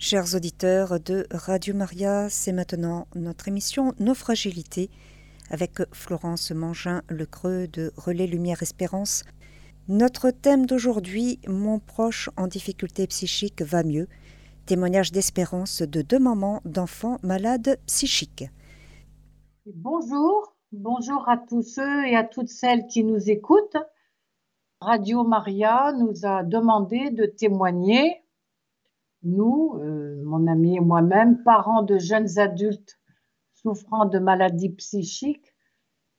Chers auditeurs de Radio Maria, c'est maintenant notre émission Nos fragilités avec Florence Mangin, le creux de Relais Lumière Espérance. Notre thème d'aujourd'hui, Mon proche en difficulté psychique va mieux, témoignage d'espérance de deux mamans d'enfants malades psychiques. Bonjour, bonjour à tous ceux et à toutes celles qui nous écoutent. Radio Maria nous a demandé de témoigner nous, euh, mon ami et moi-même, parents de jeunes adultes souffrant de maladies psychiques,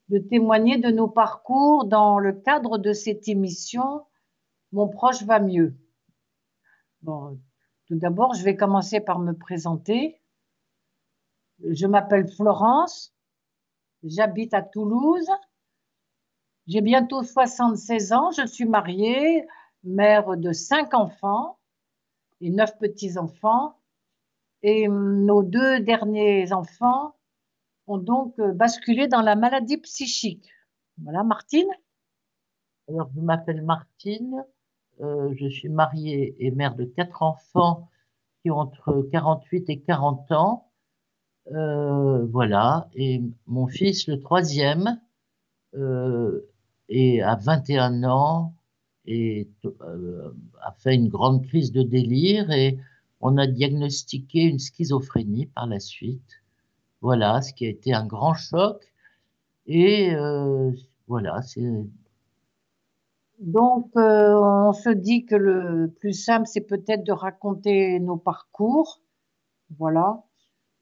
de témoigner de nos parcours dans le cadre de cette émission Mon proche va mieux. Bon, tout d'abord, je vais commencer par me présenter. Je m'appelle Florence, j'habite à Toulouse, j'ai bientôt 76 ans, je suis mariée, mère de cinq enfants et neuf petits-enfants. Et hum, nos deux derniers enfants ont donc euh, basculé dans la maladie psychique. Voilà, Martine? Alors, je m'appelle Martine, euh, je suis mariée et mère de quatre enfants qui ont entre 48 et 40 ans. Euh, voilà, et mon fils, le troisième, est à 21 ans euh, a fait une grande crise de délire et on a diagnostiqué une schizophrénie par la suite. Voilà, ce qui a été un grand choc. Et euh, voilà, c'est. Donc, euh, on se dit que le plus simple, c'est peut-être de raconter nos parcours. Voilà.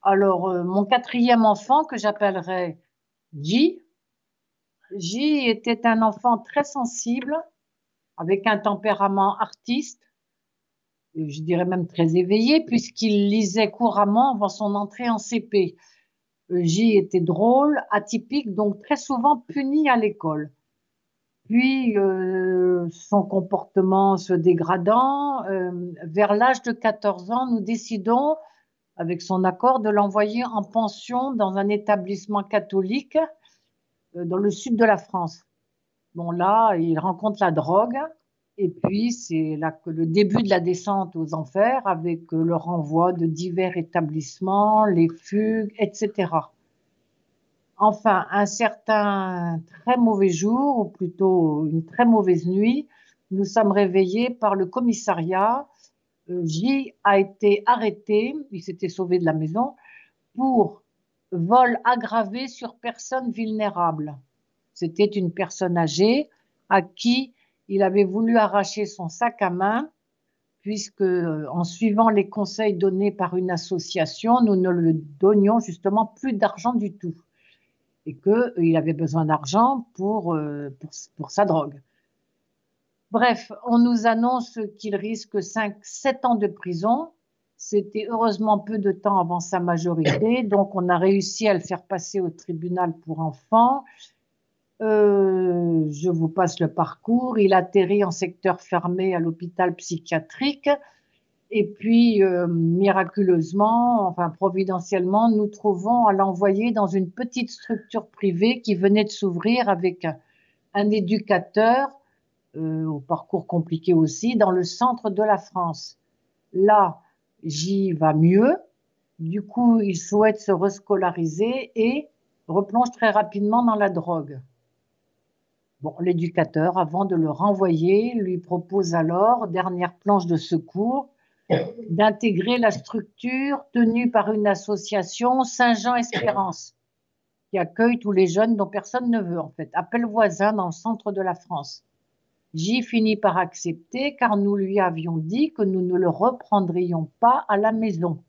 Alors, mon quatrième enfant, que j'appellerais J, J était un enfant très sensible, avec un tempérament artiste, je dirais même très éveillé, puisqu'il lisait couramment avant son entrée en CP. J était drôle, atypique, donc très souvent puni à l'école. Puis, euh, son comportement se dégradant, euh, vers l'âge de 14 ans, nous décidons, avec son accord, de l'envoyer en pension dans un établissement catholique euh, dans le sud de la France. Là, il rencontre la drogue. Et puis, c'est le début de la descente aux enfers avec le renvoi de divers établissements, les fugues, etc. Enfin, un certain très mauvais jour, ou plutôt une très mauvaise nuit, nous sommes réveillés par le commissariat. Euh, J a été arrêté, il s'était sauvé de la maison, pour vol aggravé sur personne vulnérable. C'était une personne âgée à qui il avait voulu arracher son sac à main, puisque en suivant les conseils donnés par une association, nous ne lui donnions justement plus d'argent du tout. Et qu'il avait besoin d'argent pour, euh, pour, sa drogue. Bref, on nous annonce qu'il risque 5-7 ans de prison. C'était heureusement peu de temps avant sa majorité, donc on a réussi à le faire passer au tribunal pour enfants. Euh, je vous passe le parcours. Il atterrit en secteur fermé à l'hôpital psychiatrique. Et puis, euh, miraculeusement, enfin providentiellement, nous trouvons à l'envoyer dans une petite structure privée qui venait de s'ouvrir avec un, éducateur, euh, au parcours compliqué aussi, dans le centre de la France. Là, j'y va mieux. Du coup, il souhaite se rescolariser et replonge très rapidement dans la drogue. Bon, l'éducateur, avant de le renvoyer, lui propose alors, dernière planche de secours, d'intégrer la structure tenue par une association Saint-Jean-Espérance, qui accueille tous les jeunes dont personne ne veut, en fait. Appel voisin dans le centre de la France. J finit par accepter car nous lui avions dit que nous ne le reprendrions pas à la maison.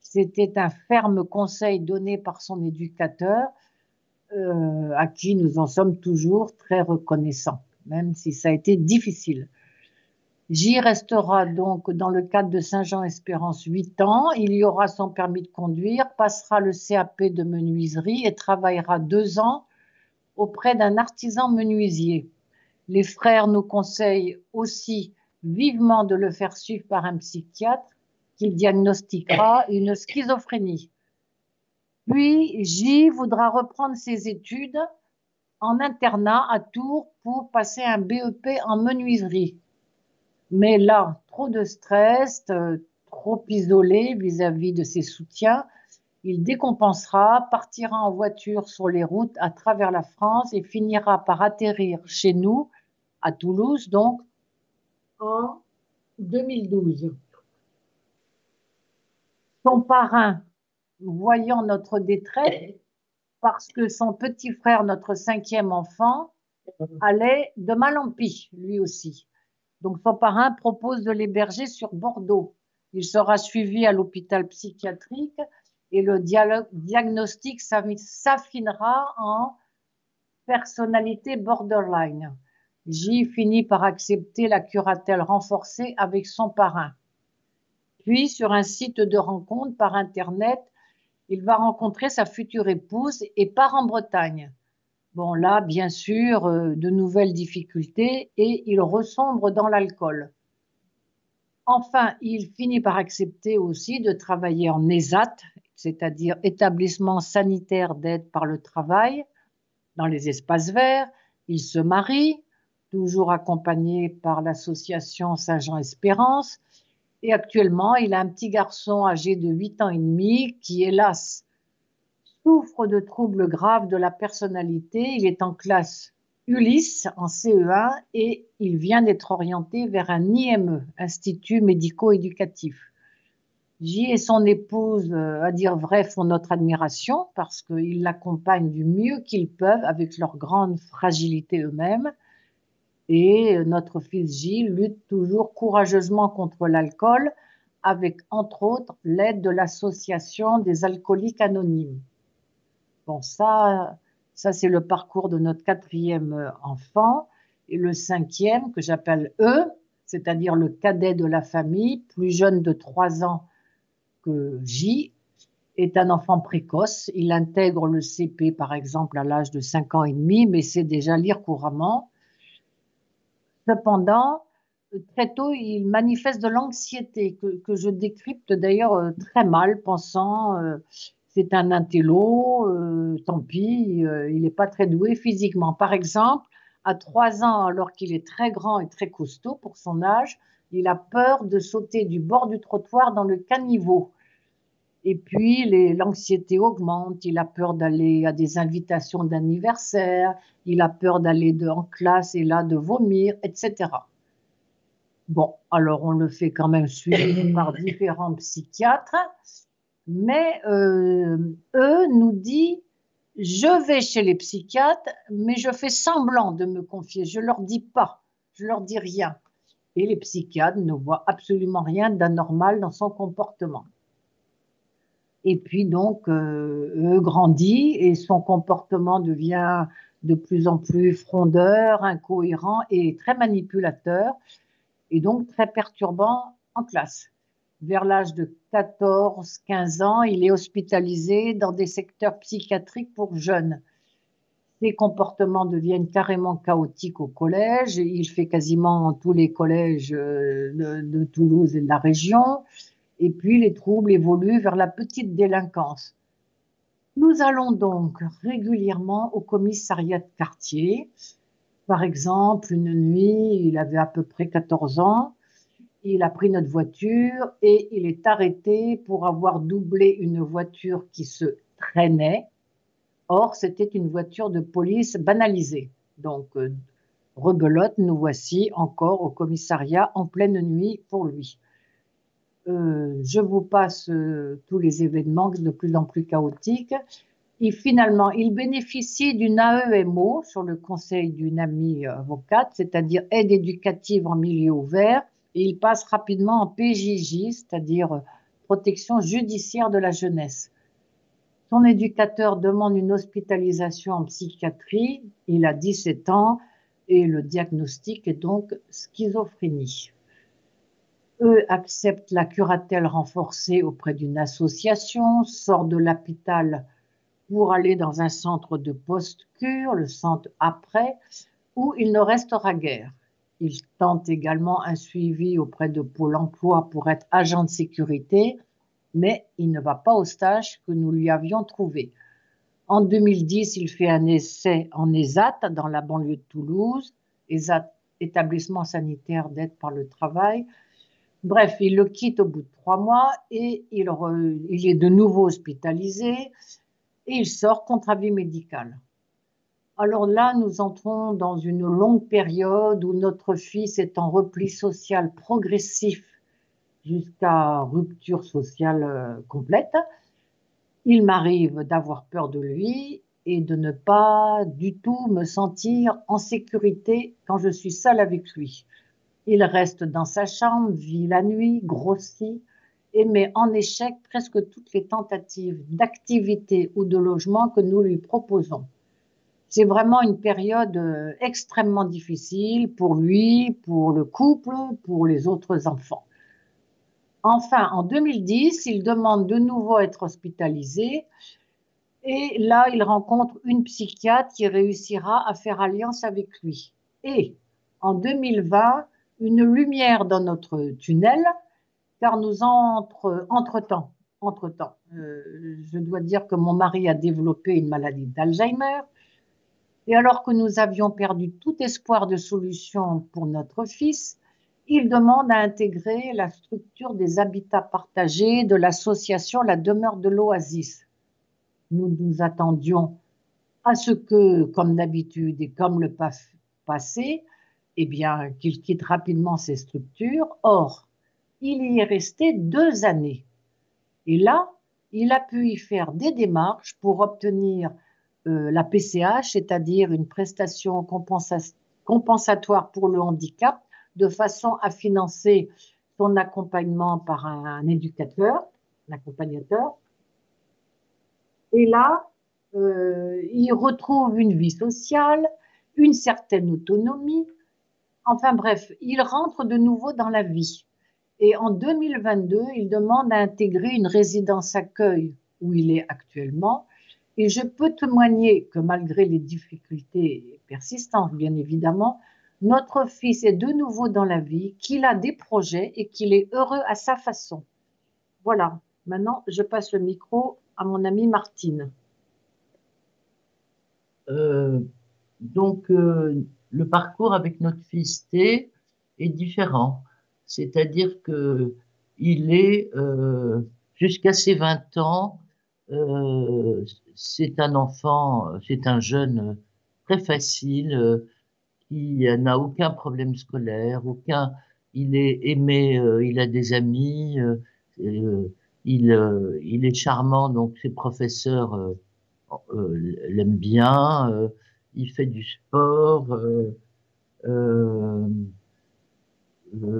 C'était un ferme conseil donné par son éducateur euh, à qui nous en sommes toujours très reconnaissants, même si ça a été difficile. J restera donc dans le cadre de Saint-Jean-Espérance 8 ans. Il y aura son permis de conduire, passera le CAP de menuiserie et travaillera deux ans auprès d'un artisan menuisier. Les frères nous conseillent aussi vivement de le faire suivre par un psychiatre qui diagnostiquera une schizophrénie. Puis J voudra reprendre ses études en internat à Tours pour passer un BEP en menuiserie. Mais là, trop de stress, trop isolé vis-à-vis de ses soutiens, il décompensera, partira en voiture sur les routes à travers la France et finira par atterrir chez nous, à Toulouse, donc en 2012. Son parrain, voyant notre détresse, parce que son petit frère, notre cinquième enfant, allait de mal en pis, lui aussi. Donc son parrain propose de l'héberger sur Bordeaux. Il sera suivi à l'hôpital psychiatrique et le diagnostic s'affinera en personnalité borderline. J finit par accepter la curatelle renforcée avec son parrain. Puis, sur un site de rencontre par Internet, il va rencontrer sa future épouse et part en Bretagne. Bon, là, bien sûr, euh, de nouvelles difficultés et il ressombre dans l'alcool. Enfin, il finit par accepter aussi de travailler en ESAT, c'est-à-dire établissement sanitaire d'aide par le travail, dans les espaces verts. Il se marie, toujours accompagné par l'association Saint-Jean-Espérance. Et actuellement, il a un petit garçon âgé de 8 ans et demi qui, hélas, souffre de troubles graves de la personnalité. Il est en classe Ulysse en CE1 et il vient d'être orienté vers un IME, Institut médico-éducatif. J et son épouse, euh, à dire vrai, font notre admiration parce qu'ils l'accompagnent du mieux qu'ils peuvent avec leur grande fragilité eux-mêmes. Et notre fils Gilles lutte toujours courageusement contre l'alcool avec, entre autres, l'aide de l'association des alcooliques anonymes. Bon, ça, ça c'est le parcours de notre quatrième enfant. Et le cinquième, que j'appelle E, c'est-à-dire le cadet de la famille, plus jeune de 3 ans que J, est un enfant précoce. Il intègre le CP, par exemple, à l'âge de 5 ans et demi, mais sait déjà lire couramment. Cependant, très tôt, il manifeste de l'anxiété que, je décrypte d'ailleurs euh, très mal, pensant euh, c'est un intello, euh, tant pis, il n'est pas très doué physiquement. Par exemple, à trois ans, alors qu'il est très grand et très costaud pour son âge, il a peur de sauter du bord du trottoir dans le caniveau. Et puis, l'anxiété augmente, il a peur d'aller à des invitations d'anniversaire, il a peur d'aller en classe et là de vomir, etc. Bon, alors on le fait quand même suivre par différents psychiatres, mais euh, eux nous disent je vais chez les psychiatres, mais je fais semblant de me confier, je leur dis pas, je leur dis rien. Et les psychiatres ne voient absolument rien d'anormal dans son comportement. Et puis donc, euh, grandit et son comportement devient de plus en plus frondeur, incohérent et très manipulateur, et donc très perturbant en classe. Vers l'âge de 14-15 ans, il est hospitalisé dans des secteurs psychiatriques pour jeunes. Ses comportements deviennent carrément chaotiques au collège. Il fait quasiment tous les collèges euh, de Toulouse et de la région. Et puis les troubles évoluent vers la petite délinquance. Nous allons donc régulièrement au commissariat de quartier. Par exemple, une nuit, il avait à peu près 14 ans, il a pris notre voiture et il est arrêté pour avoir doublé une voiture qui se traînait. Or, c'était une voiture de police banalisée. Donc, euh, rebelote, nous voici encore au commissariat en pleine nuit pour lui. Euh, je vous passe euh, tous les événements de plus en plus chaotiques. Et finalement, il bénéficie d'une AEMO sur le conseil d'une amie avocate, c'est-à-dire aide éducative en milieu ouvert, et il passe rapidement en PJJ, c'est-à-dire protection judiciaire de la jeunesse. Son éducateur demande une hospitalisation en psychiatrie, il a 17 ans et le diagnostic est donc schizophrénie eux acceptent la curatelle renforcée auprès d'une association, sortent de l'hôpital pour aller dans un centre de post-cure, le centre après, où il ne restera guère. Il tente également un suivi auprès de Pôle emploi pour être agent de sécurité, mais il ne va pas au stage que nous lui avions trouvé. En 2010, il fait un essai en ESAT dans la banlieue de Toulouse, ESAT, établissement sanitaire d'aide par le travail, Bref, il le quitte au bout de trois mois et il, est de nouveau hospitalisé et il sort contre avis médical. Alors là, nous entrons dans une longue période où notre fils est en repli social progressif jusqu'à rupture sociale euh, complète. Il m'arrive d'avoir peur de lui et de ne pas du tout me sentir en sécurité quand je suis seule avec lui. Il reste dans sa chambre, vit la nuit, grossit et met en échec presque toutes les tentatives d'activité ou de logement que nous lui proposons. C'est vraiment une période euh, extrêmement difficile pour lui, pour le couple, pour les autres enfants. Enfin, en 2010, il demande de nouveau à être hospitalisé et là, il rencontre une psychiatre qui réussira à faire alliance avec lui. Et en 2020, une lumière dans notre tunnel, car nous entre, entre-temps, entre-temps, euh, je dois dire que mon mari a développé une maladie d'Alzheimer, et alors que nous avions perdu tout espoir de solution pour notre fils, il demande à intégrer la structure des habitats partagés de l'association La demeure de l'Oasis. Nous nous attendions à ce que, comme d'habitude et comme le passé, eh bien, qu'il quitte rapidement ces structures. Or, il y est resté deux années. Et là, il a pu y faire des démarches pour obtenir euh, la PCH, c'est-à-dire une prestation compensatoire pour le handicap, de façon à financer son accompagnement par un, éducateur, un accompagnateur. Et là, euh, il retrouve une vie sociale, une certaine autonomie. Enfin bref, il rentre de nouveau dans la vie. Et en 2022, il demande à intégrer une résidence accueil où il est actuellement et je peux témoigner que malgré les difficultés persistantes, bien évidemment, notre fils est de nouveau dans la vie, qu'il a des projets et qu'il est heureux à sa façon. Voilà, maintenant je passe le micro à mon amie Martine. Euh, donc, euh, le parcours avec notre fils T est différent. C'est-à-dire que il est, euh, jusqu'à ses 20 ans, euh, c'est un enfant, c'est un jeune très facile euh, qui n'a aucun problème scolaire, aucun. Il est aimé, euh, il a des amis, il, il est charmant, donc ses professeurs l'aiment bien. Il fait du sport.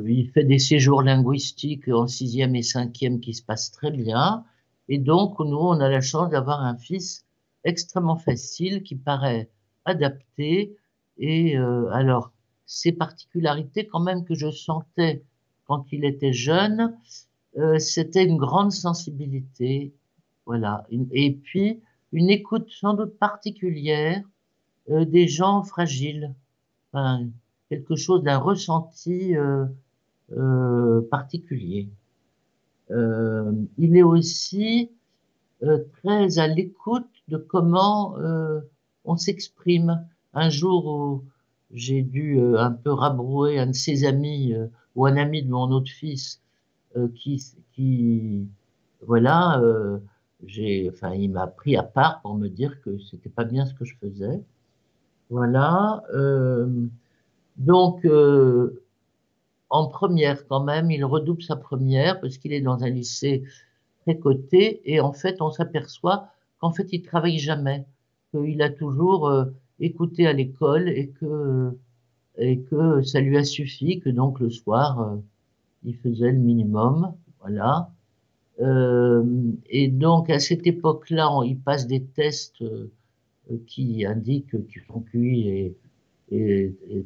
il fait des séjours linguistiques en sixième et cinquième qui se passent très bien. Et donc, nous, on a la chance d'avoir un fils extrêmement facile qui paraît adapté. Et euh, alors, ces particularités quand même que je sentais quand il était jeune, euh, c'était une grande sensibilité, voilà. Et puis, une écoute sans doute particulière euh, des gens fragiles, enfin, quelque chose d'un ressenti particulier. Euh, il est aussi euh, très à l'écoute de comment euh, on s'exprime. Un jour où j'ai dû un peu rabrouer un de ses amis ou un ami de mon autre fils qui, qui voilà, j'ai, enfin, il m'a pris à part pour me dire que c'était pas bien ce que je faisais. Voilà. donc, en première quand même, il redouble sa première parce qu'il est dans un lycée très coté et en fait on s'aperçoit qu'en fait il travaille jamais, qu'il a toujours euh, écouté à l'école et que et que ça lui a suffi, que donc le soir euh, il faisait le minimum, voilà. Euh, et donc à cette époque-là, il passe des tests qui indiquent qu'ils sont QI est,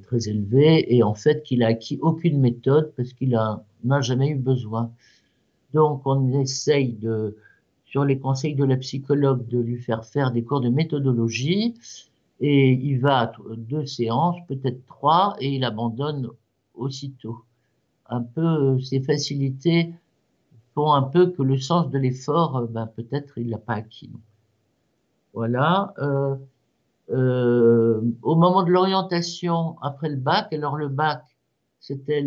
très élevé et en fait qu'il a acquis aucune méthode parce qu'il n'a jamais eu besoin. Donc on essaye de, sur les conseils de la psychologue, de lui faire faire des cours de méthodologie et il va à deux séances, peut-être trois, et il abandonne aussitôt. Un peu, ces facilités font un peu que le sens de l'effort, ben, peut-être il l'a pas acquis. Voilà. Euh, euh, au moment de l'orientation après le bac, alors le bac, c'était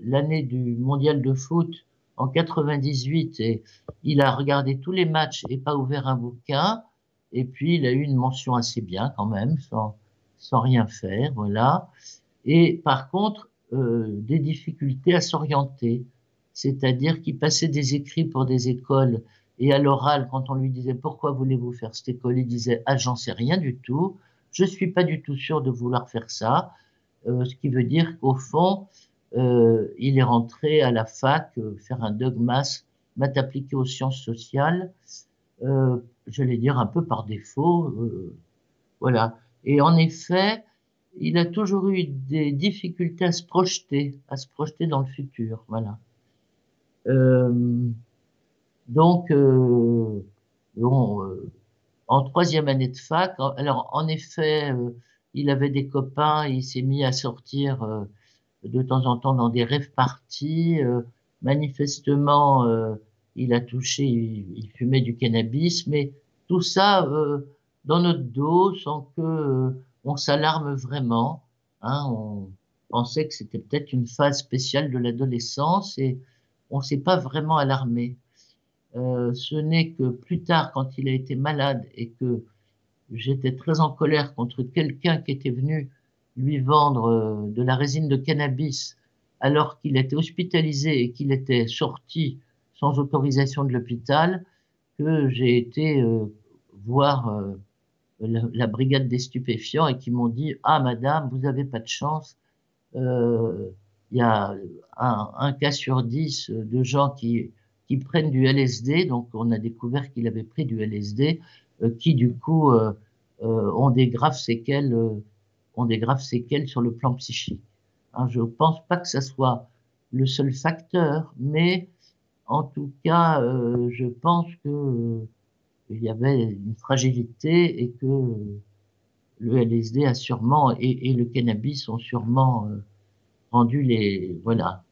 l'année du mondial de foot en 98 et il a regardé tous les matchs et pas ouvert un bouquin. Et puis il a eu une mention assez bien quand même, sans, sans rien faire, voilà. Et par contre, euh, des difficultés à s'orienter, c'est-à-dire qu'il passait des écrits pour des écoles et à l'oral, quand on lui disait pourquoi voulez-vous faire cette école, il disait ah j'en sais rien du tout, je suis pas du tout sûr de vouloir faire ça. Euh, ce qui veut dire qu'au fond, euh, il est rentré à la fac euh, faire un dogmas, maths appliqué aux sciences sociales, j'allais dire un peu par défaut, voilà. Et en effet, il a toujours eu des difficultés à se projeter, à se projeter dans le futur, voilà. Donc, bon, en troisième année de fac, alors en effet, il avait des copains, il s'est mis à sortir euh, de temps en temps dans des rêves parties. Euh, manifestement, euh, il a touché, il, fumait du cannabis, mais tout ça dans notre dos sans que on s'alarme vraiment. Hein, on pensait que c'était peut-être une phase spéciale de l'adolescence et on s'est pas vraiment alarmé. Ce n'est que plus tard, quand il a été malade et que j'étais très en colère contre quelqu'un qui était venu lui vendre euh, de la résine de cannabis alors qu'il était hospitalisé et qu'il était sorti sans autorisation de l'hôpital, que j'ai été euh, voir euh, la, brigade des stupéfiants et qui m'ont dit Ah, madame, vous n'avez pas de chance. Il y a un, cas sur dix de gens qui, qui prennent du LSD, donc on a découvert qu'il avait pris du LSD, qui du coup euh, ont des graves séquelles, euh, ont des graves séquelles sur le plan psychique. Hein, je ne pense pas que ce soit le seul facteur, mais en tout cas, euh, je pense que il y avait une fragilité et que le LSD a sûrement et, le cannabis ont sûrement rendu les voilà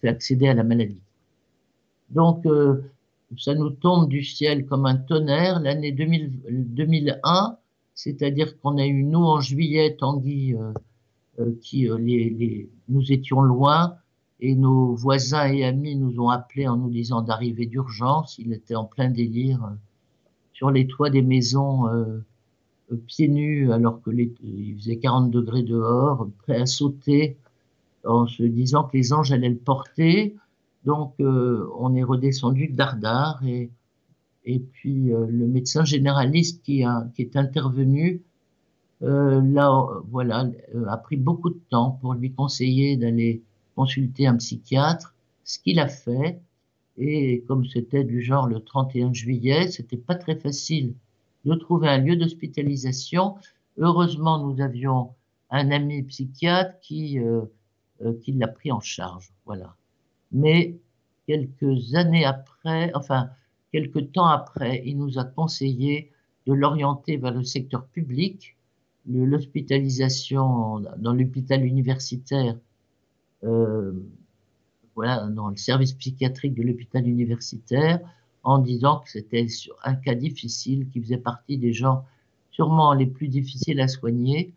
fait accéder à la maladie. Donc ça nous tombe du ciel comme un tonnerre. L'année 2001, c'est-à-dire qu'on a eu, nous, en juillet, Tanguy, euh, euh, qui euh, les, nous étions loin, et nos voisins et amis nous ont appelés en nous disant d'arriver d'urgence. Il était en plein délire sur les toits des maisons, pieds nus, alors que il faisait 40 degrés dehors, prêt à sauter, en se disant que les anges allaient le porter. Donc, euh, on est redescendu de Dardar et, et puis euh, le médecin généraliste qui, a, qui est intervenu, euh, là, voilà, a pris beaucoup de temps pour lui conseiller d'aller consulter un psychiatre, ce qu'il a fait. Et comme c'était du genre le 31 juillet, c'était pas très facile de trouver un lieu d'hospitalisation. Heureusement, nous avions un ami psychiatre qui, qui l'a pris en charge. Voilà mais quelques années après, enfin, quelques temps après, il nous a conseillé de l'orienter vers le secteur public, l'hospitalisation dans l'hôpital universitaire, euh, voilà, dans le service psychiatrique de l'hôpital universitaire, en disant que c'était un cas difficile, qui faisait partie des gens sûrement les plus difficiles à soigner.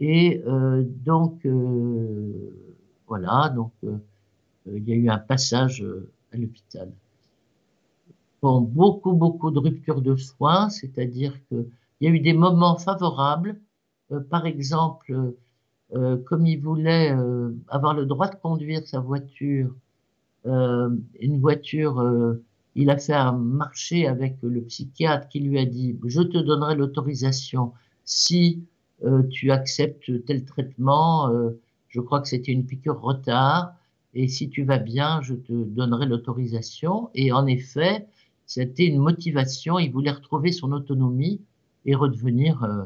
Et euh, donc, euh, voilà, donc il y a eu un passage euh, à l'hôpital. Bon, beaucoup, beaucoup de ruptures de soins, c'est-à-dire qu'il y a eu des moments favorables. Euh, par exemple, comme il voulait avoir le droit de conduire sa voiture, une voiture, il a fait un marché avec le psychiatre qui lui a dit, je te donnerai l'autorisation si tu acceptes tel traitement. je crois que c'était une piqûre retard et si tu vas bien, je te donnerai l'autorisation. Et en effet, c'était une motivation, il voulait retrouver son autonomie et redevenir, euh,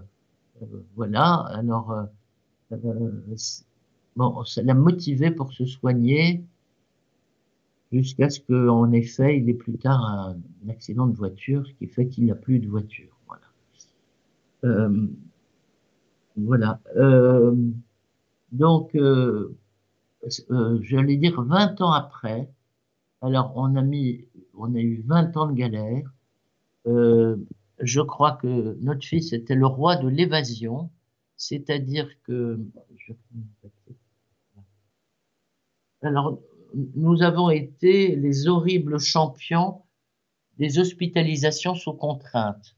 euh, voilà, alors, euh, bon, ça l'a motivé pour se soigner jusqu'à ce qu'en effet, il ait plus tard un, accident de voiture, ce qui fait qu'il n'a plus de voiture. Voilà. voilà. donc, euh, j'allais dire 20 ans après, alors on a mis, on a eu 20 ans de galère. Euh, je crois que notre fils était le roi de l'évasion, c'est-à-dire que Alors, nous avons été les horribles champions des hospitalisations sous contrainte,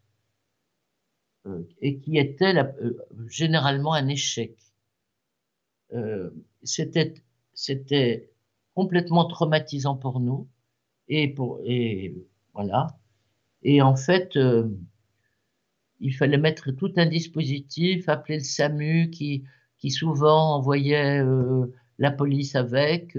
euh, et qui étaient euh, généralement un échec. Euh, c'était, c'était complètement traumatisant pour nous, et pour, et voilà. Et en fait, il fallait mettre tout un dispositif, appeler le SAMU qui, qui souvent envoyait la police avec.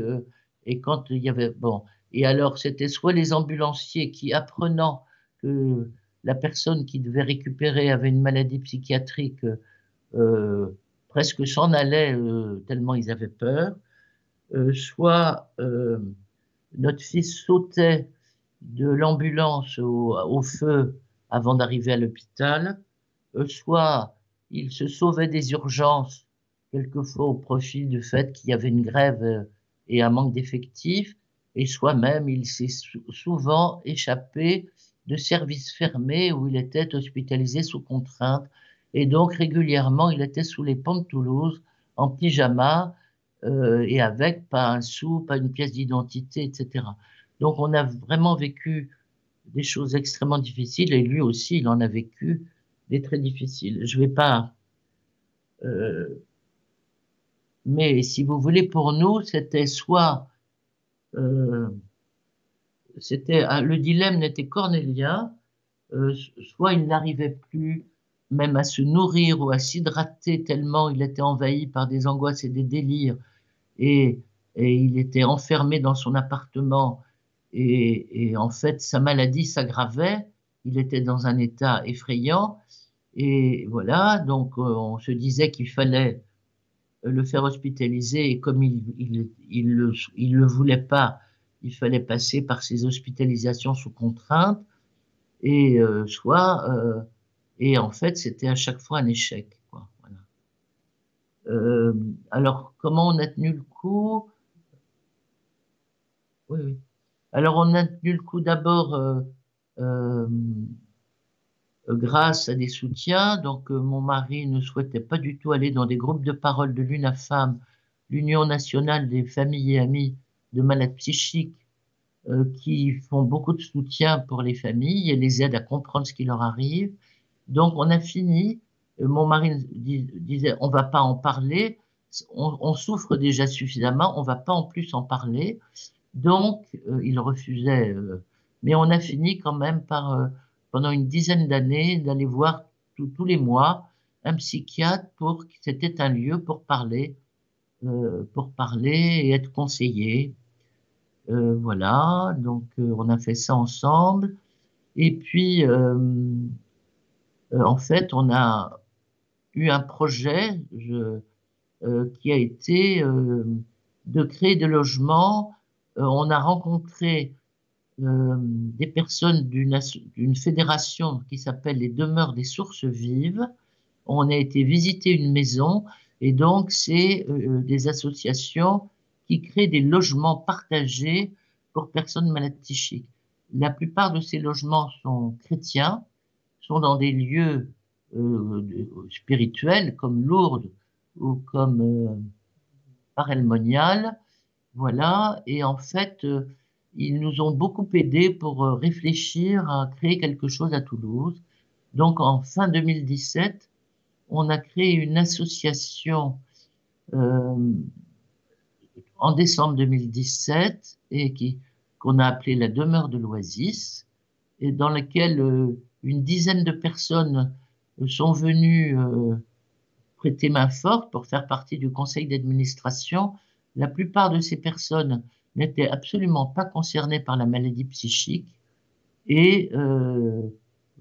et quand il y avait bon, et alors, c'était soit les ambulanciers qui, apprenant que la personne qui devait récupérer avait une maladie psychiatrique, euh, presque s'en allaient euh, tellement ils avaient peur, euh, soit notre fils sautait de l'ambulance au, feu avant d'arriver à l'hôpital, soit il se sauvait des urgences, quelquefois au profit du fait qu'il y avait une grève et un manque d'effectifs, et soi-même, il s'est souvent échappé de services fermés où il était hospitalisé sous contrainte. Et donc, régulièrement, il était sous les ponts de Toulouse, en pyjama, euh, et avec pas un sou, pas une pièce d'identité, etc. Donc, on a vraiment vécu des choses extrêmement difficiles, et lui aussi, il en a vécu des très difficiles. Je vais pas... Euh, mais si vous voulez, pour nous, c'était soit euh, c'était le dilemme n'était cornélien, euh, soit il n'arrivait plus même à se nourrir ou à s'hydrater tellement il était envahi par des angoisses et des délires et, il était enfermé dans son appartement. Et, en fait sa maladie s'aggravait, il était dans un état effrayant. Et voilà donc euh, on se disait qu'il fallait le faire hospitaliser et comme il, il, le, il voulait pas, il fallait passer par ces hospitalisations sous contrainte. Et euh, soit euh, et en fait c'était à chaque fois un échec. Euh, alors comment on a tenu le coup? Oui, oui. Alors on a tenu le coup d'abord euh, euh grâce à des soutiens. Donc, mon mari ne souhaitait pas du tout aller dans des groupes de parole de l'UNAFAM, l'Union nationale des familles et amis de malades psychiques, qui font beaucoup de soutien pour les familles et les aident à comprendre ce qui leur arrive. Donc, on a fini. Mon mari disait, on va pas en parler. On, souffre déjà suffisamment, on va pas en plus en parler. Donc, il refusait. mais on a fini quand même par pendant une dizaine d'années d'aller voir tous les mois un psychiatre pour c'était un lieu pour parler, euh, pour parler et être conseillé. Euh, voilà, donc euh, on a fait ça ensemble. Et puis, euh, euh, en fait, on a eu un projet je, qui a été de créer des logements. on a rencontré euh, des personnes d'une fédération qui s'appelle les demeures des sources vives. On a été visiter une maison et donc c'est euh, des associations qui créent des logements partagés pour personnes malades psychiques. La plupart de ces logements sont chrétiens, sont dans des lieux euh, spirituels comme Lourdes ou comme euh, Parelmonial, voilà. Et en fait, euh, ils nous ont beaucoup aidés pour réfléchir à créer quelque chose à Toulouse. Donc en fin 2017, on a créé une association en décembre 2017 et qui qu'on a appelé la demeure de l'Oasis et dans laquelle une dizaine de personnes sont venues euh, prêter main forte pour faire partie du conseil d'administration. La plupart de ces personnes n'étaient absolument pas concernés par la maladie psychique et euh,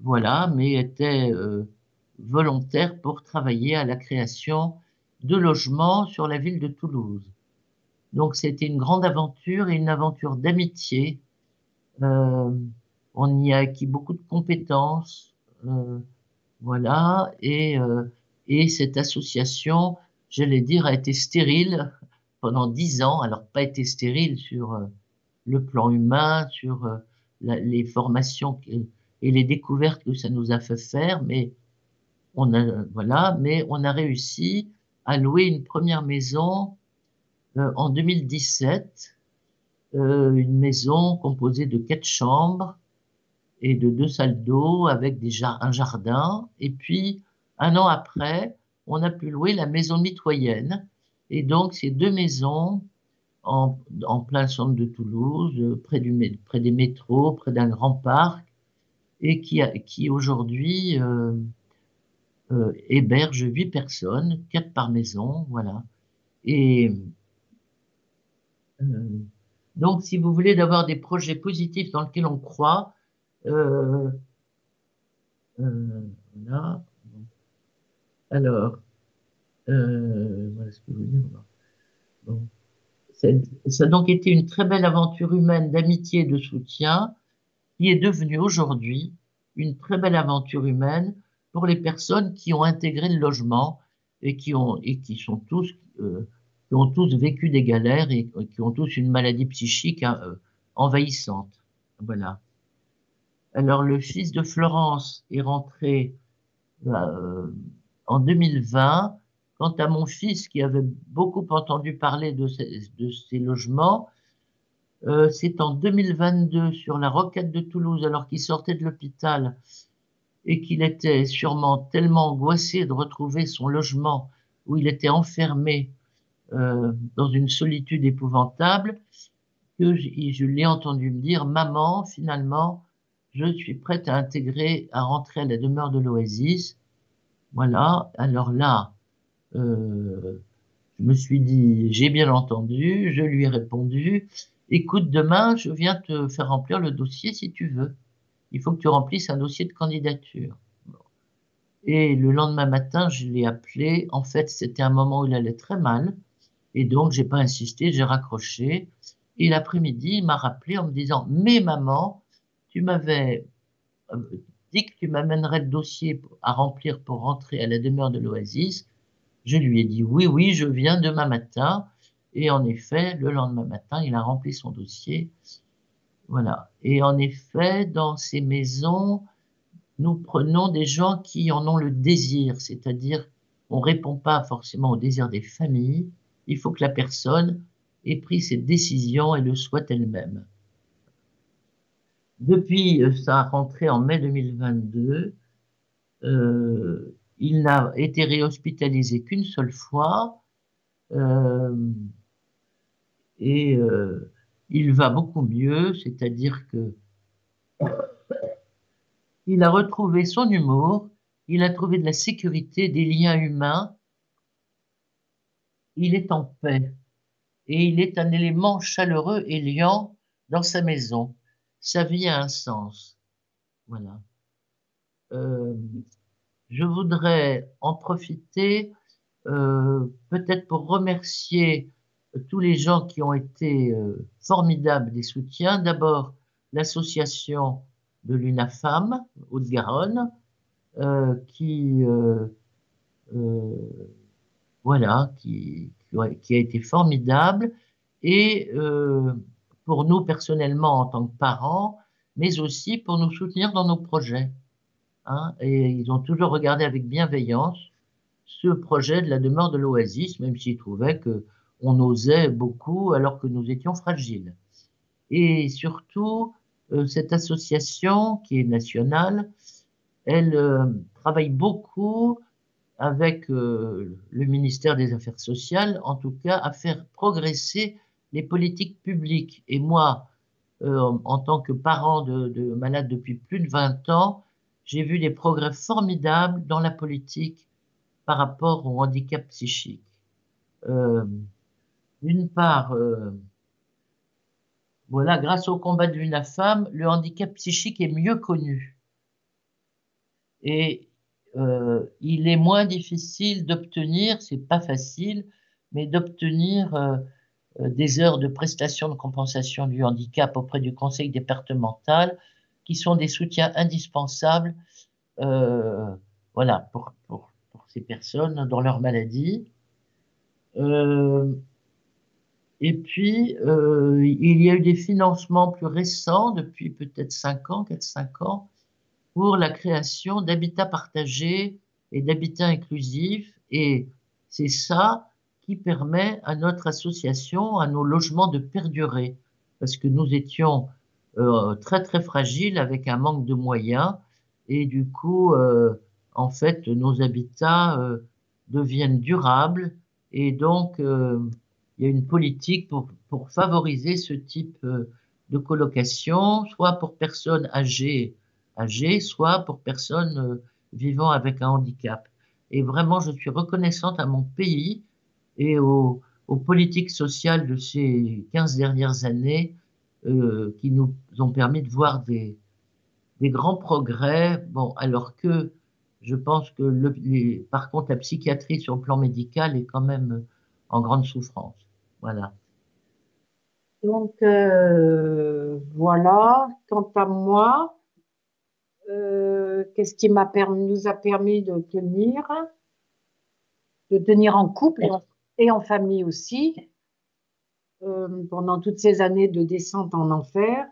voilà, mais étaient euh, volontaires pour travailler à la création de logements sur la ville de Toulouse. Donc c'était une grande aventure et une aventure d'amitié. On y a acquis beaucoup de compétences, voilà, et, euh, et cette association, j'allais dire, a été stérile pendant dix ans, alors pas été stérile sur euh, le plan humain, sur euh, les formations et les découvertes que ça nous a fait faire, mais on a voilà, mais on a réussi à louer une première maison en 2017 une maison composée de quatre chambres et de deux salles d'eau avec un jardin. Et puis, un an après, on a pu louer la maison mitoyenne. Et donc, ces deux maisons en, plein centre de Toulouse, près, des métros, près d'un grand parc, et qui, qui aujourd'hui euh, euh, héberge huit personnes, quatre par maison, voilà. Et euh, donc, si vous voulez d'avoir des projets positifs dans lesquels on croit, Alors. Ça a donc été une très belle aventure humaine d'amitié et de soutien qui est devenue aujourd'hui une très belle aventure humaine pour les personnes qui ont intégré le logement et qui ont et qui sont tous euh, qui ont tous vécu des galères et qui ont tous une maladie psychique hein, euh, envahissante. Voilà. Alors le fils de Florence est rentré euh, en 2020 Quant à mon fils qui avait beaucoup entendu parler de ces, logements, euh, c'est en 2022 sur la Roquette de Toulouse, alors qu'il sortait de l'hôpital et qu'il était sûrement tellement angoissé de retrouver son logement où il était enfermé euh, dans une solitude épouvantable, que je, je l'ai entendu me dire, maman, finalement, je suis prête à intégrer, à rentrer à la demeure de l'Oasis. Voilà, alors là, euh, je me suis dit, j'ai bien entendu, je lui ai répondu, écoute, demain, je viens te faire remplir le dossier si tu veux. Il faut que tu remplisses un dossier de candidature. Et le lendemain matin, je l'ai appelé. En fait, c'était un moment où il allait très mal. Et donc, j'ai pas insisté, j'ai raccroché. Et l'après-midi, il m'a rappelé en me disant, mais maman, tu m'avais euh, dit que tu m'amènerais le dossier à remplir pour rentrer à la demeure de l'Oasis. Je lui ai dit oui, oui, je viens demain matin. Et en effet, le lendemain matin, il a rempli son dossier. Voilà. Et en effet, dans ces maisons, nous prenons des gens qui en ont le désir, c'est-à-dire on ne répond pas forcément au désir des familles. Il faut que la personne ait pris ses décisions et le soit elle-même. Depuis euh, sa rentrée en mai 2022, euh, il n'a été réhospitalisé qu'une seule fois euh, et euh, il va beaucoup mieux, c'est-à-dire que il a retrouvé son humour, il a trouvé de la sécurité, des liens humains, il est en paix et il est un élément chaleureux et liant dans sa maison. Sa vie a un sens. Voilà. Euh, je voudrais en profiter euh, peut-être pour remercier tous les gens qui ont été euh, formidables des soutiens. D'abord, l'association de l'UNAFAM, Haute-Garonne, euh, qui, voilà, qui, qui, a été formidable. Et pour nous personnellement en tant que parents, mais aussi pour nous soutenir dans nos projets. Hein, et ils ont toujours regardé avec bienveillance ce projet de la demeure de l'Oasis, même s'ils trouvaient que on osait beaucoup alors que nous étions fragiles. Et surtout, euh, cette association qui est nationale, elle euh, travaille beaucoup avec euh, le ministère des Affaires sociales, en tout cas, à faire progresser les politiques publiques. Et moi, en tant que parent de, de malades depuis plus de 20 ans, j'ai vu des progrès formidables dans la politique par rapport au handicap psychique. Euh, d'une part, euh, voilà, grâce au combat de l'UNAFAM, le handicap psychique est mieux connu. Et euh, il est moins difficile d'obtenir, c'est pas facile, mais d'obtenir des heures de prestation de compensation du handicap auprès du conseil départemental qui sont des soutiens indispensables euh, voilà, pour, pour, pour, ces personnes dans leur maladie. Euh, et puis, euh, il y a eu des financements plus récents, depuis peut-être 5 ans, 4-5 ans, pour la création d'habitats partagés et d'habitats inclusifs. Et c'est ça permet à notre association, à nos logements de perdurer, parce que nous étions euh, très très fragiles avec un manque de moyens. Et du coup, euh, en fait, nos habitats euh, deviennent durables. Et donc il y a une politique pour, pour favoriser ce type de colocation, soit pour personnes âgées, âgées soit pour personnes vivant avec un handicap. Et vraiment, je suis reconnaissante à mon pays et aux, politiques sociales de ces 15 dernières années euh, qui nous ont permis de voir des, grands progrès. Bon, alors que je pense que, par contre, la psychiatrie sur le plan médical est quand même en grande souffrance. Voilà. Donc, euh, voilà. Quant à moi, euh, qu'est-ce qui nous a permis de tenir, de tenir en couple famille aussi, euh, pendant toutes ces années de descente en enfer,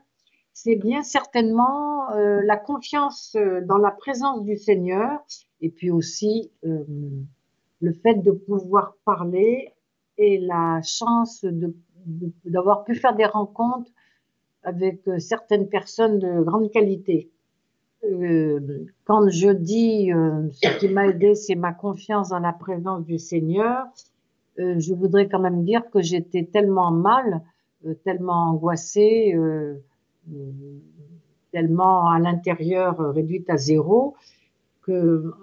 c'est bien certainement euh, la confiance dans la présence du Seigneur et puis aussi le fait de pouvoir parler et la chance d'avoir pu faire des rencontres avec certaines personnes de grande qualité. Euh, quand je dis euh, ce qui m'a aidé, c'est ma confiance dans la présence du Seigneur, euh, je voudrais quand même dire que j'étais tellement mal, tellement angoissée, tellement à l'intérieur réduite à zéro, que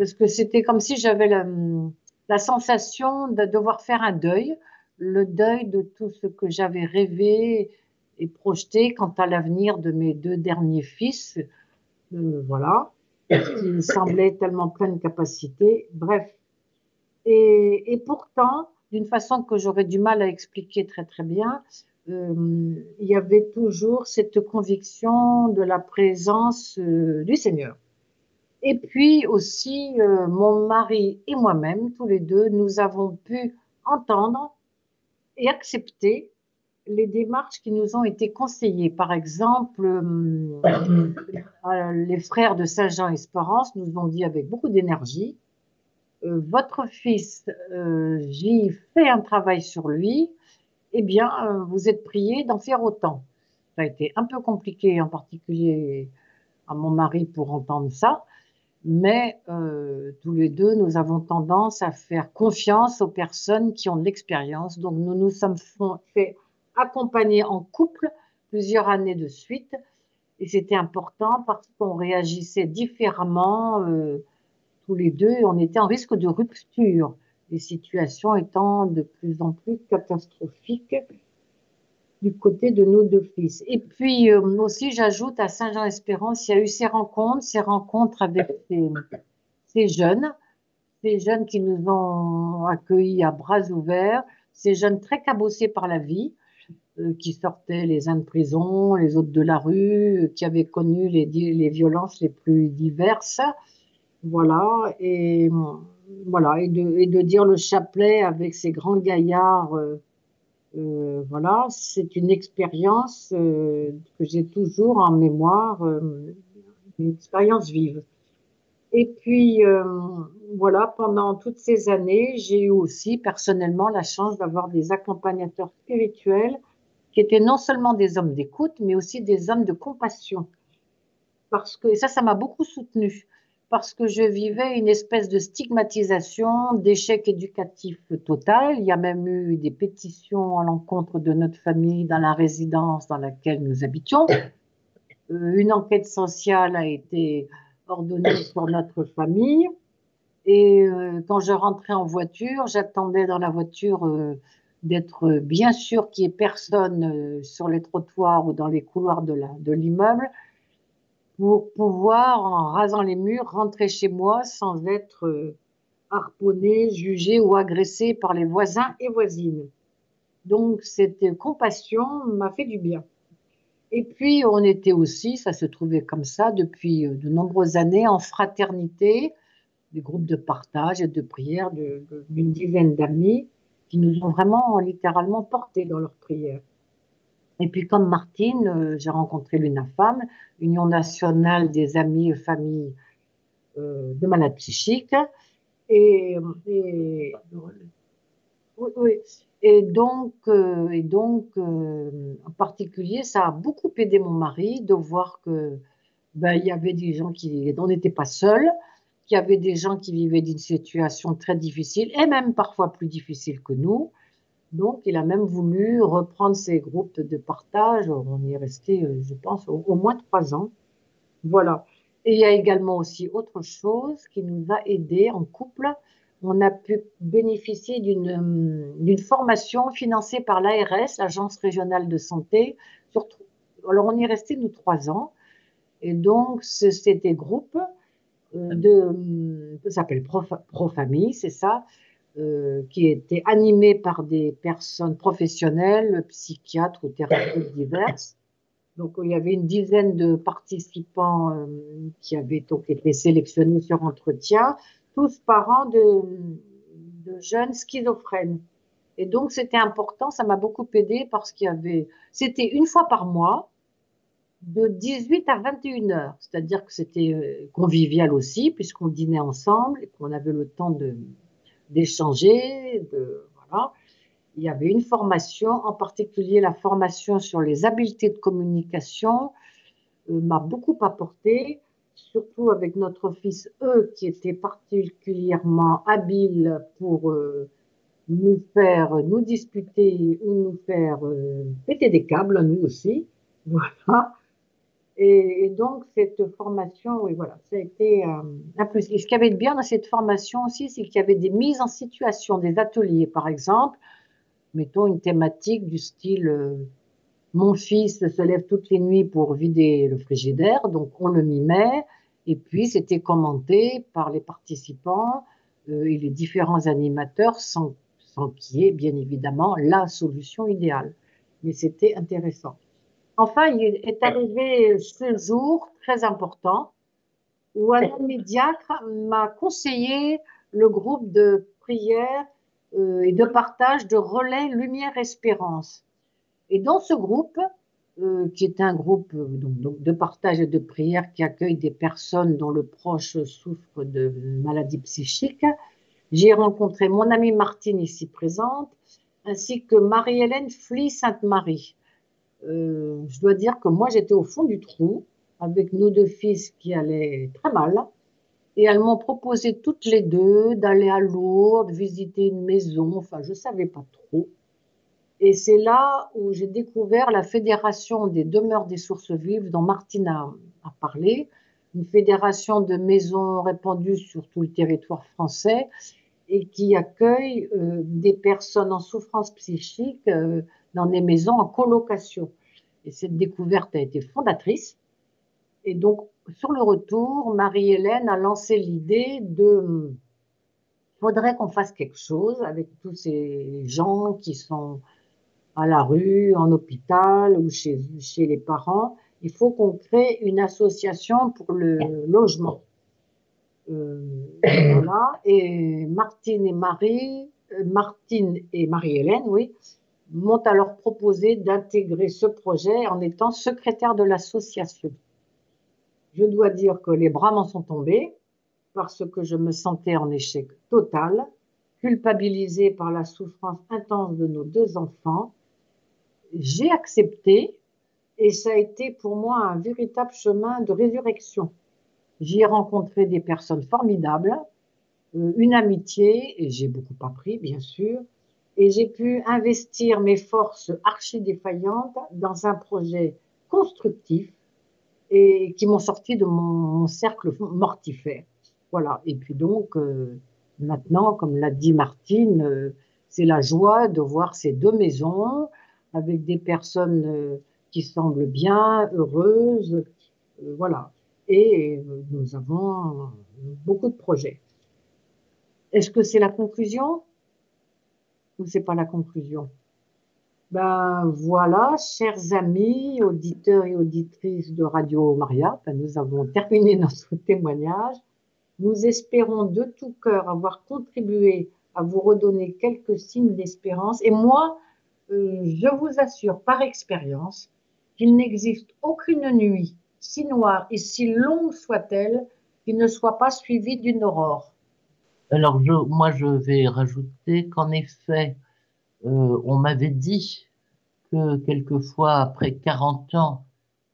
parce que c'était comme si j'avais la, sensation de devoir faire un deuil, le deuil de tout ce que j'avais rêvé et projeté quant à l'avenir de mes deux derniers fils euh, voilà, qui semblait tellement plein de capacités. Bref. Et, et pourtant, d'une façon que j'aurais du mal à expliquer très très bien, euh, il y avait toujours cette conviction de la présence euh, du Seigneur. Et puis aussi, euh, mon mari et moi-même, tous les deux, nous avons pu entendre et accepter les démarches qui nous ont été conseillées. Par exemple, les frères de Saint-Jean-Espérance nous ont dit avec beaucoup d'énergie, euh, votre fils, j'y fais un travail sur lui, eh bien, vous êtes prié d'en faire autant. Ça a été un peu compliqué, en particulier à mon mari, pour entendre ça. Mais tous les deux, nous avons tendance à faire confiance aux personnes qui ont de l'expérience. Donc, nous nous sommes fait accompagné en couple plusieurs années de suite. Et c'était important parce qu'on réagissait différemment euh, tous les deux on était en risque de rupture, les situations étant de plus en plus catastrophiques du côté de nos deux fils. Et puis euh, aussi, j'ajoute à Saint-Jean-Espérance, il y a eu ces rencontres, ces rencontres avec ces, jeunes, ces jeunes qui nous ont accueillis à bras ouverts, ces jeunes très cabossés par la vie, euh, qui sortaient les uns de prison, les autres de la rue, qui avaient connu les violences les plus diverses. Voilà, et voilà, et de, et de dire le chapelet avec ces grands gaillards, euh, voilà, c'est une expérience que j'ai toujours en mémoire, une expérience vive. Et puis, voilà, pendant toutes ces années, j'ai eu aussi personnellement la chance d'avoir des accompagnateurs spirituels qui étaient non seulement des hommes d'écoute, mais aussi des hommes de compassion. Parce que, et ça, ça m'a beaucoup soutenu, parce que je vivais une espèce de stigmatisation, d'échec éducatif total. Il y a même eu des pétitions à l'encontre de notre famille dans la résidence dans laquelle nous habitions. Euh, une enquête sociale a été ordonnée sur notre famille. Et euh, quand je rentrais en voiture, j'attendais dans la voiture euh, d'être bien sûr qu'il n'y ait personne sur les trottoirs ou dans les couloirs de l'immeuble pour pouvoir, en rasant les murs, rentrer chez moi sans être euh, harponné, jugé ou agressé par les voisins et voisines. Donc cette compassion m'a fait du bien. Et puis on était aussi, ça se trouvait comme ça depuis euh, de nombreuses années, en fraternité, des groupes de partage et de prière d'une dizaine d'amis qui nous ont vraiment littéralement portés dans leurs prières. Et puis comme Martine, euh, j'ai rencontré l'UNAFAM, Union nationale des amis et familles euh, de malades psychiques. Et, donc, euh, en particulier, ça a beaucoup aidé mon mari de voir que ben, y avait des gens qui, on n'était pas seuls, qu'il y avait des gens qui vivaient d'une situation très difficile et même parfois plus difficile que nous. Donc, il a même voulu reprendre ces groupes de partage. On y est resté, euh, je pense, au, moins trois ans. Voilà. Et il y a également aussi autre chose qui nous a aidés en couple. On a pu bénéficier d'une d'une formation financée par l'ARS, l'Agence régionale de santé. alors, on y est resté, nous, trois ans. Et donc, c'était des groupes euh, de, ça s'appelle Pro, c'est ça, euh, qui étaient animés par des personnes professionnelles, psychiatres ou thérapeutes diverses. Donc, il y avait une dizaine de participants euh, qui avaient donc été sélectionnés sur entretien, tous parents de, de jeunes schizophrènes. Et donc, c'était important, ça m'a beaucoup aidé parce qu'il y avait, c'était une fois par mois, de 18 à 21 heures. C'est-à-dire que c'était euh, convivial aussi, puisqu'on dînait ensemble et qu'on avait le temps de, d'échanger. De, voilà. Il y avait une formation, en particulier la formation sur les habiletés de communication, euh, m'a beaucoup apporté, surtout avec notre fils E, qui était particulièrement habile pour euh, nous faire nous disputer ou nous faire péter des câbles, nous aussi. Voilà. Et, donc, cette formation, oui, voilà, ça a été euh, un plus. Et ce qu'il y avait de bien dans cette formation aussi, c'est qu'il y avait des mises en situation, des ateliers, par exemple, mettons une thématique du style euh, Mon fils se lève toutes les nuits pour vider le frigidaire, donc on le mimait, et puis c'était commenté par les participants euh, et les différents animateurs sans, sans qu'il y ait bien évidemment la solution idéale. Mais c'était intéressant. Enfin, il est arrivé ce jour très important où un médiacre m'a conseillé le groupe de prière euh, et de partage de relais Lumière Espérance. Et dans ce groupe, euh, qui est un groupe euh, de partage et de prière qui accueille des personnes dont le proche souffre de maladies psychiques, j'ai rencontré mon amie Martine ici présente, ainsi que Marie-Hélène Fly-Sainte-Marie. Euh, je dois dire que moi, j'étais au fond du trou avec nos deux fils qui allaient très mal. Et elles m'ont proposé toutes les deux d'aller à Lourdes, visiter une maison. Enfin, je ne savais pas trop. Et c'est là où j'ai découvert la Fédération des demeures des sources vives dont Martine a, parlé. Une fédération de maisons répandues sur tout le territoire français et qui accueille euh, des personnes en souffrance psychique. Euh, dans des maisons en colocation. Et cette découverte a été fondatrice. Et donc, sur le retour, Marie-Hélène a lancé l'idée de faudrait qu'on fasse quelque chose avec tous ces gens qui sont à la rue, en hôpital ou chez, chez les parents. Il faut qu'on crée une association pour le logement. Euh, voilà. Et Martine et Marie, euh, Martine et Marie-Hélène, oui, m'ont alors proposé d'intégrer ce projet en étant secrétaire de l'association. Je dois dire que les bras m'en sont tombés parce que je me sentais en échec total, culpabilisée par la souffrance intense de nos deux enfants. J'ai accepté et ça a été pour moi un véritable chemin de résurrection. J'y ai rencontré des personnes formidables, euh, une amitié, et j'ai beaucoup appris, bien sûr, et j'ai pu investir mes forces archi défaillantes dans un projet constructif et qui m'ont sorti de mon, cercle mortifère. Voilà. Et puis donc, euh, maintenant, comme l'a dit Martine, euh, c'est la joie de voir ces deux maisons avec des personnes euh, qui semblent bien, heureuses. voilà. Et nous avons beaucoup de projets. Est-ce que c'est la conclusion? Ou c'est pas la conclusion? Ben voilà, chers amis, auditeurs et auditrices de Radio Maria, ben, nous avons terminé notre témoignage. Nous espérons de tout cœur avoir contribué à vous redonner quelques signes d'espérance. Et moi, euh, je vous assure par expérience qu'il n'existe aucune nuit, si noire et si longue soit-elle, qui ne soit pas suivie d'une aurore. Alors, moi, je vais rajouter qu'en effet, on m'avait dit que quelquefois, après 40 ans,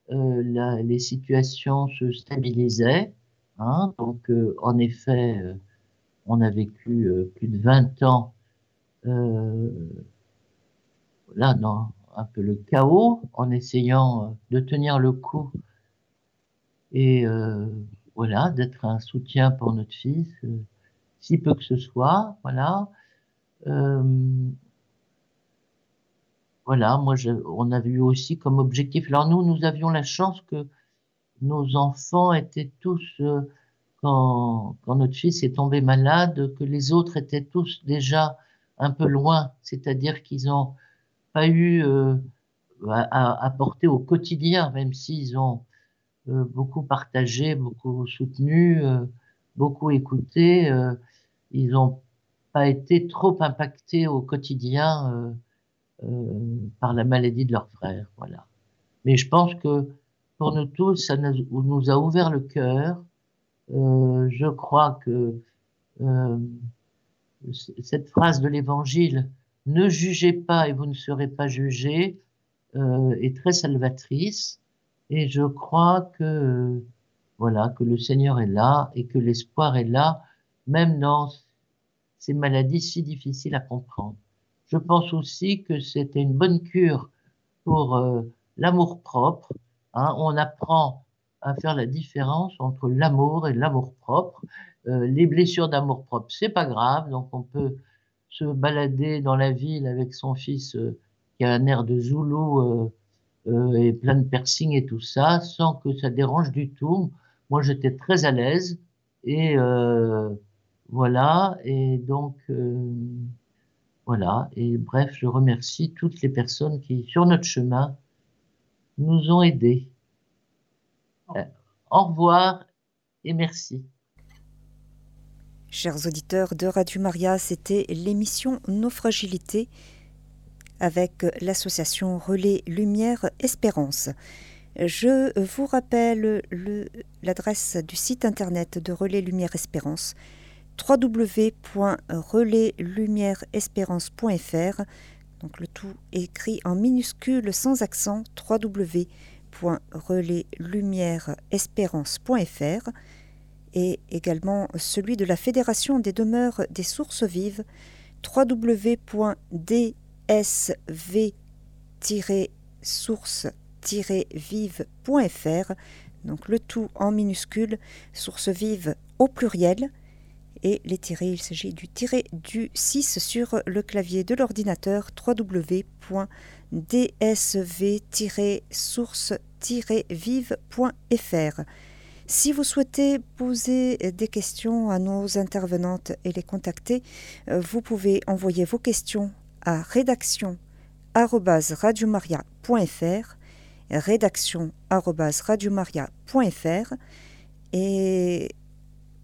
les situations se stabilisaient. Hein, donc, en effet, on a vécu plus de 20 ans là dans un peu le chaos en essayant euh, de tenir le coup et euh, voilà d'être un soutien pour notre fils euh, si peu que ce soit voilà. Voilà moi on avait eu aussi comme objectif alors nous nous avions la chance que nos enfants étaient tous quand, quand notre fils est tombé malade que les autres étaient tous déjà un peu loin. C'est-à-dire qu'ils ont eu euh, à, apporter au quotidien, même s'ils ont euh, beaucoup partagé, beaucoup soutenu, euh, beaucoup écouté, ils n'ont pas été trop impactés au quotidien par la maladie de leur frère. Voilà. Mais je pense que pour nous tous, ça nous a ouvert le cœur. je crois que cette phrase de l'Évangile ne jugez pas et vous ne serez pas jugés euh, est très salvatrice. Et je crois que voilà que le Seigneur est là et que l'espoir est là, même dans ces maladies si difficiles à comprendre. Je pense aussi que c'était une bonne cure pour euh, l'amour propre. Hein. On apprend à faire la différence entre l'amour et l'amour propre. Euh, les blessures d'amour propre, c'est pas grave, donc on peut se balader dans la ville avec son fils euh, qui a un air de zoulou et plein de piercings et tout ça, sans que ça dérange du tout. Moi, j'étais très à l'aise et voilà. Et donc voilà. Et bref, je remercie toutes les personnes qui, sur notre chemin, nous ont aidés. Au revoir et merci. Chers auditeurs de Radio Maria, c'était l'émission Nos fragilités avec l'association Relais Lumière Espérance. Je vous rappelle l'adresse du site internet de Relais Lumière Espérance www.relaislumièreespérance.fr donc le tout écrit en minuscule sans accent www.relaislumièreespérance.fr et également celui de la Fédération des demeures des sources vives www.dsv-source-vive.fr donc le tout en minuscule, source vive au pluriel et les il s'agit du tiré du 6 sur le clavier de l'ordinateur www.dsv-source-vive.fr. Si vous souhaitez poser des questions à nos intervenantes et les contacter, euh, vous pouvez envoyer vos questions à rédaction radiomaria.fr rédaction radiomaria.fr et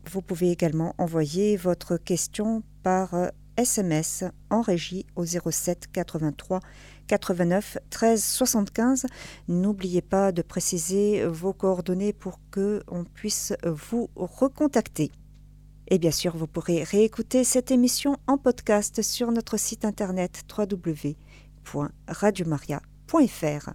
vous pouvez également envoyer votre question par SMS euh, en régie au 07 83 89 13 75. N'oubliez pas de préciser vos coordonnées pour que on puisse vous recontacter. Et bien sûr, vous pourrez réécouter cette émission en podcast sur notre site internet www.radiomaria.fr.